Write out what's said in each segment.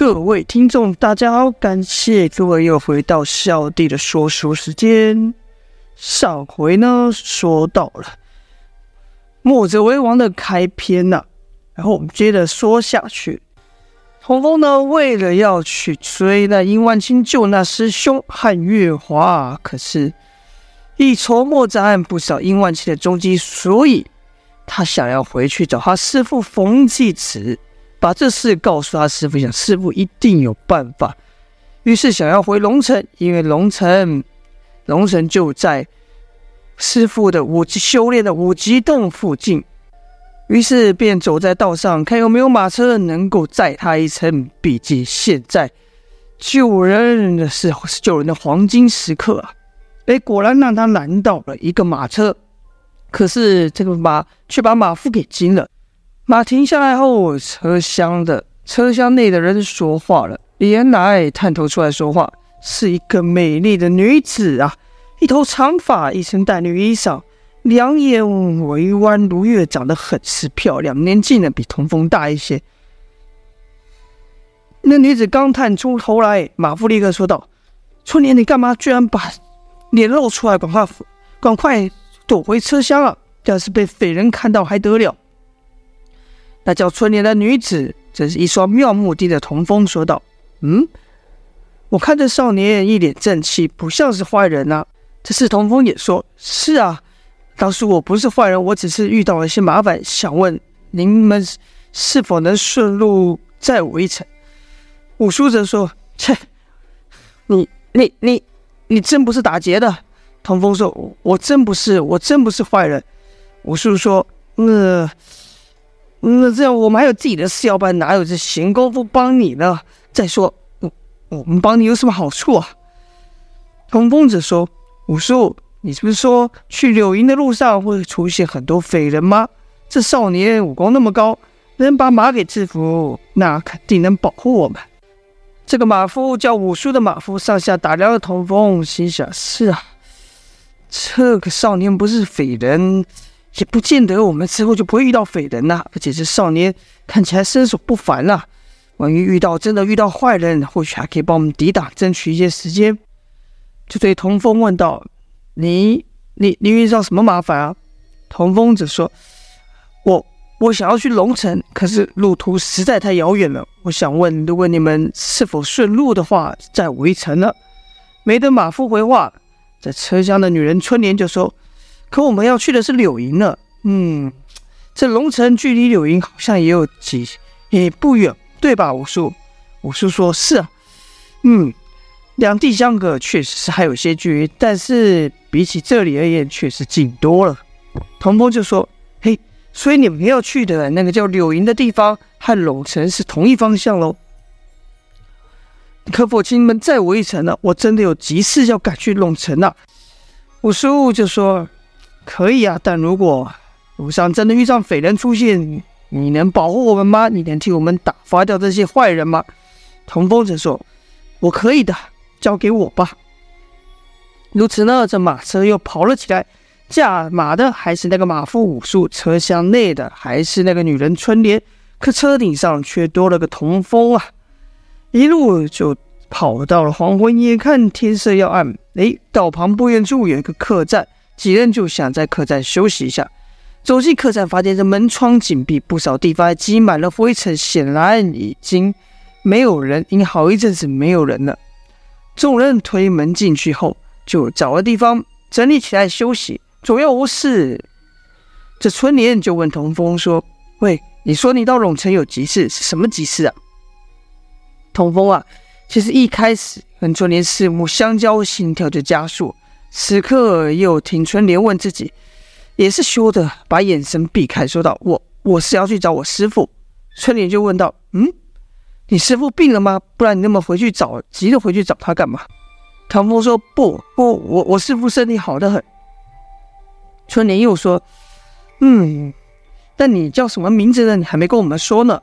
各位听众，大家好，感谢各位又回到小弟的说书时间。上回呢，说到了墨者为王的开篇呐、然后我们接着说下去。洪峰呢，为了要去追那殷万青救那师兄和月华，可是，一筹莫展，不知道殷万青的踪迹，所以他想要回去找他师父冯继慈。把这事告诉他师傅，想师傅一定有办法。于是想要回龙城，因为龙城，龙城就在师傅的五级修炼的五级洞附近。于是便走在道上，看有没有马车能够载他一程。毕竟现在救人的是是救人的黄金时刻啊！哎，果然让他拦到了一个马车，可是这个马却把马夫给惊了。马停下来后，车厢的车厢内的人说话了。原来探头出来说话是一个美丽的女子啊，一头长发，一身淡绿衣裳，两眼微弯如月，长得很是漂亮。年纪呢比童风大一些。那女子刚探出头来，马夫立刻说道：“春莲，你干嘛？居然把脸露出来！赶快，赶快躲回车厢啊！要是被匪人看到，还得了？”那叫春莲的女子，这是一双妙目盯着童风说道：“嗯，我看这少年一脸正气，不像是坏人啊。”这时童风也说：“是啊，当初我不是坏人，我只是遇到了一些麻烦，想问您们是否能顺路载我一程。”五叔则说：“切，你你你你真不是打劫的？”童风说：“我真不是，我真不是坏人。”五叔说：“、呃。”那这样我们还有自己的事要办，哪有这闲工夫帮你呢？再说，我我们帮你有什么好处啊？童风则说：“五叔，你是不是说去柳营的路上会出现很多匪人吗？这少年武功那么高，能把马给制服，那肯定能保护我们。”这个马夫叫五叔的马夫上下打量了童风，心想：“是啊，这个少年不是匪人。”也不见得我们之后就不会遇到匪人呐，而且这少年看起来身手不凡呐。万一遇到真的遇到坏人，或许还可以帮我们抵挡，争取一些时间。就对童风问道：“你、你、你遇到什么麻烦啊？”童风则说：“我、我想要去龙城，可是路途实在太遥远了。我想问，如果你们是否顺路的话，载我一程呢？”没等马夫回话，在车厢的女人春莲就说。可我们要去的是柳营呢，嗯，这龙城距离柳营好像也有几也不远，对吧？五叔，五叔说是啊，嗯，两地相隔，确实是还有些距离，但是比起这里而言，确实近多了。童风就说：“嘿，所以你们要去的那个叫柳营的地方，和龙城是同一方向喽？可否请你们载我一程呢？我真的有急事要赶去龙城啊。”五叔就说。可以啊，但如果路上真的遇上匪人出现，你能保护我们吗？你能替我们打发掉这些坏人吗？童风则说：“我可以的，交给我吧。”如此呢，这马车又跑了起来，驾马的还是那个马夫武术，车厢内的还是那个女人春莲，可车顶上却多了个童风啊！一路就跑到了黄昏，眼看天色要暗，哎，道旁不远处有一个客栈。几人就想在客栈休息一下，走进客栈，发现这门窗紧闭，不少地方还积满了灰尘，显然已经没有人，因好一阵子没有人了。众人推门进去后，就找个地方整理起来休息。左右无事，这春莲就问童风说：“喂，你说你到陇城有急事，是什么急事啊？”童风啊，其实一开始跟春莲四目相交，心跳就加速。此刻又听春莲问自己，也是羞得把眼神避开，说道：“我我是要去找我师傅。”春莲就问道：“嗯，你师傅病了吗？不然你那么回去找，急着回去找他干嘛？”唐风说：“不不，我我师傅身体好得很。”春莲又说：“嗯，但你叫什么名字呢？你还没跟我们说呢。”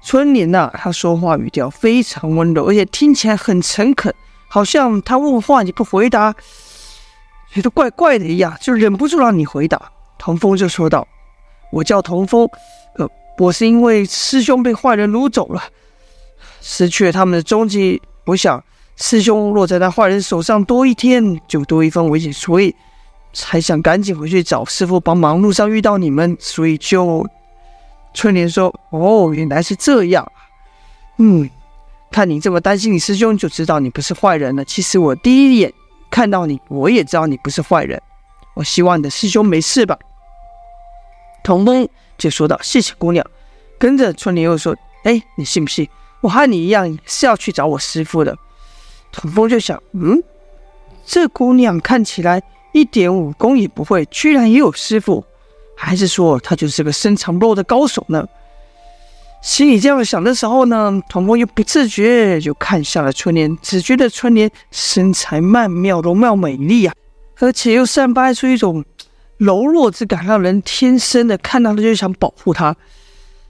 春莲呐，他说话语调非常温柔，而且听起来很诚恳。好像他问话你不回答，觉得怪怪的一样，就忍不住让你回答。童风就说道：“我叫童风，呃，我是因为师兄被坏人掳走了，失去了他们的踪迹。我想，师兄落在那坏人手上多一天，就多一分危险，所以才想赶紧回去找师傅帮忙。路上遇到你们，所以就……春莲说：“哦，原来是这样。嗯，看你这么担心你师兄，就知道你不是坏人了。其实我第一眼看到你，我也知道你不是坏人。我希望你的师兄没事吧。”童风就说道：“谢谢姑娘。”跟着春莲又说：“哎，你信不信？”我和你一样是要去找我师父的。童风就想，嗯，这姑娘看起来一点武功也不会，居然也有师父，还是说她就是个深藏不露的高手呢？心里这样想的时候呢，童风又不自觉就看向了春莲，只觉得春莲身材曼妙，容貌美丽啊，而且又散发出一种柔弱之感，让人天生的看到了就想保护她，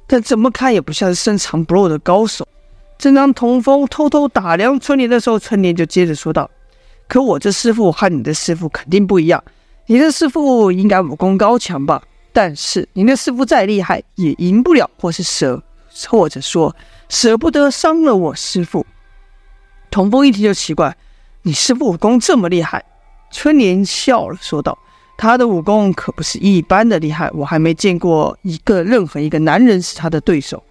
但怎么看也不像是深藏不露的高手。正当童风偷偷打量春莲的时候，春莲就接着说道：“可我这师傅和你的师傅肯定不一样。你的师傅应该武功高强吧？但是你的师傅再厉害，也赢不了，或是蛇，或者说舍不得伤了我师父。”童风一听就奇怪：“你师父武功这么厉害？”春莲笑了，说道：“他的武功可不是一般的厉害，我还没见过一个任何一个男人是他的对手。”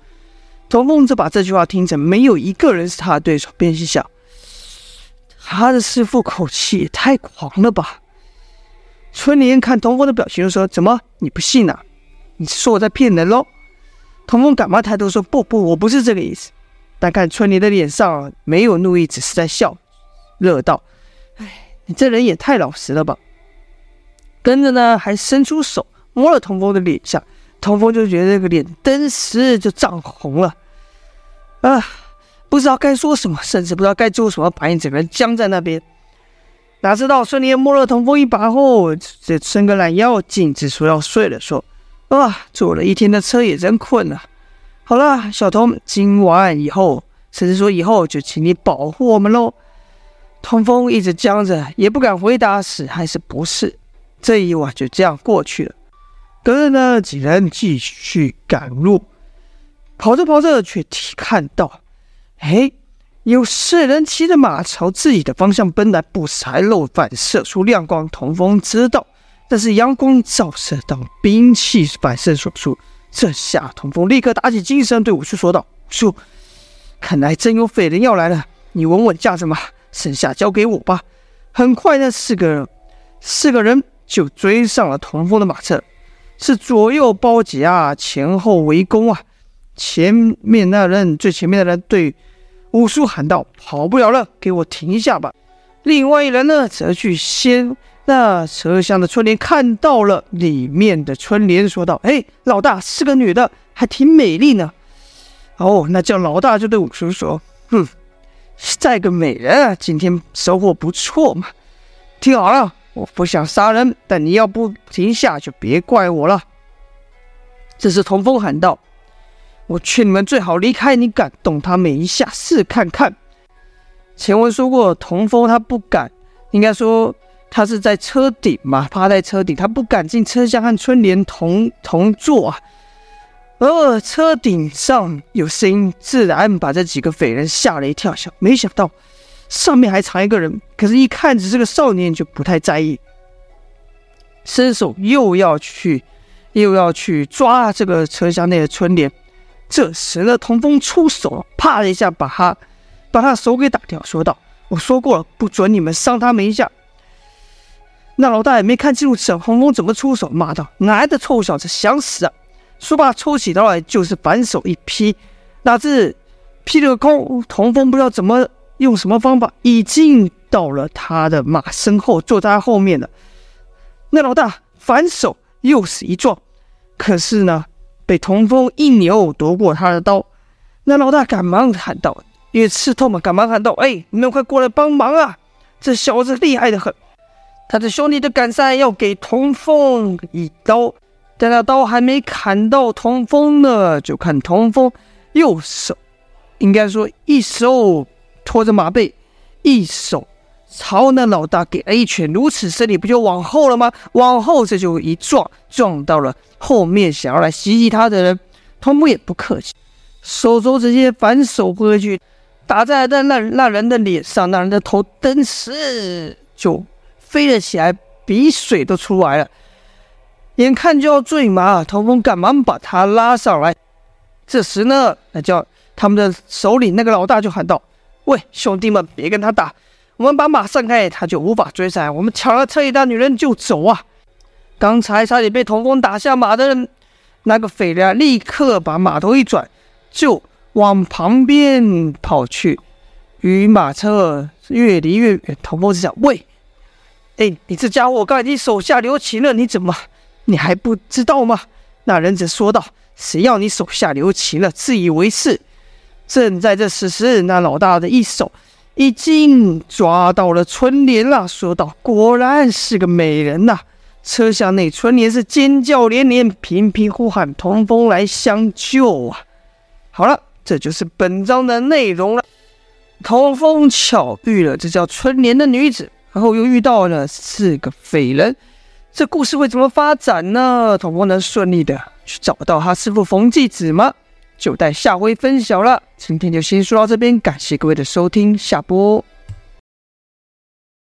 童风则把这句话听成没有一个人是他的对手，便心想：他的师父口气也太狂了吧！春莲看童风的表情，就说：“怎么你不信啊？你是说我在骗人喽？”童风赶忙抬头说：“不不，我不是这个意思。”但看春莲的脸上没有怒意，只是在笑，乐道：“哎，你这人也太老实了吧！”跟着呢，还伸出手摸了童风的脸下，童风就觉得这个脸顿时就涨红了。啊，不知道该说什么，甚至不知道该做什么，把你整个人僵在那边。哪知道春莲摸了童风一把后，这伸个懒腰，径直说要睡了，说：“啊，坐了一天的车也真困了。好了，小童，今晚以后，甚至说以后，就请你保护我们喽。”童风一直僵着，也不敢回答是还是不是。这一晚就这样过去了。隔日呢，几人继续赶路。跑着跑着，却看到，哎，有四人骑着马朝自己的方向奔来，不时还漏反射出亮光。童风知道，但是阳光照射到兵器反射所出。这下，童风立刻打起精神，对武术说道：“叔，看来真有匪人要来了，你稳稳驾着马，剩下交给我吧。”很快，那四个人，四个人就追上了童风的马车，是左右包夹啊，前后围攻啊。前面那人，最前面的人对武术喊道：“跑不了了，给我停一下吧。”另外一人呢，则去先那车厢的春莲，看到了里面的春莲，说道：“哎，老大是个女的，还挺美丽呢。”哦，那叫老大就对五叔说：“哼，再个美人啊，今天收获不错嘛。听好了，我不想杀人，但你要不停下，就别怪我了。”这时童风喊道。我劝你们最好离开，你敢动他们一下试看看。前文说过，童风他不敢，应该说他是在车顶嘛，趴在车顶，他不敢进车厢和春莲同同坐啊。而车顶上有声音，自然把这几个匪人吓了一跳，想没想到上面还藏一个人，可是，一看只是个少年，就不太在意，伸手又要去又要去抓这个车厢内的春莲。这时呢，童风出手了，啪的一下把他，把他手给打掉，说道：“我说过了，不准你们伤他们一下。”那老大也没看清楚陈童风怎么出手，骂道：“哪来的臭小子，想死啊！”说罢，抽起刀来就是反手一劈，哪知劈了个空。童风不知道怎么用什么方法，已经到了他的马身后，坐在他后面了。那老大反手又是一撞，可是呢，被童风一扭夺过他的刀，那老大赶忙喊道：“因为刺痛嘛，赶忙喊道：‘哎，你们快过来帮忙啊！这小子厉害的很。’他的兄弟就赶上要给童风一刀，但那刀还没砍到童风呢，就看童风右手，应该说一手拖着马背，一手。”朝那老大给了一拳，如此深，你不就往后了吗？往后这就一撞，撞到了后面想要来袭击他的人。童风也不客气，手肘直接反手过去，打在那那那人的脸上，那人的头顿时就飞了起来，鼻水都出来了，眼看就要坠马，童风赶忙把他拉上来。这时呢，那叫他们的首领那个老大就喊道：“喂，兄弟们，别跟他打，我们把马散开，他就无法追上来。我们抢了特意大女人就走啊！”刚才差点被童风打下马的人。那个匪人，立刻把马头一转，就往旁边跑去，与马车越离越远。童风只想：喂，哎，你这家伙，我刚才已经手下留情了，你怎么，你还不知道吗？那人则说道：“谁要你手下留情了？自以为是。”正在这时时，那老大的一手已经抓到了春莲了，说道：“果然是个美人呐！”车厢内，春莲是尖叫连连，频频呼喊童风来相救啊！好了，这就是本章的内容了。童风巧遇了这叫春莲的女子，然后又遇到了四个匪人，这故事会怎么发展呢？童风能顺利的去找到他师傅冯继子吗？就待下回分晓了。今天就先说到这边，感谢各位的收听，下播。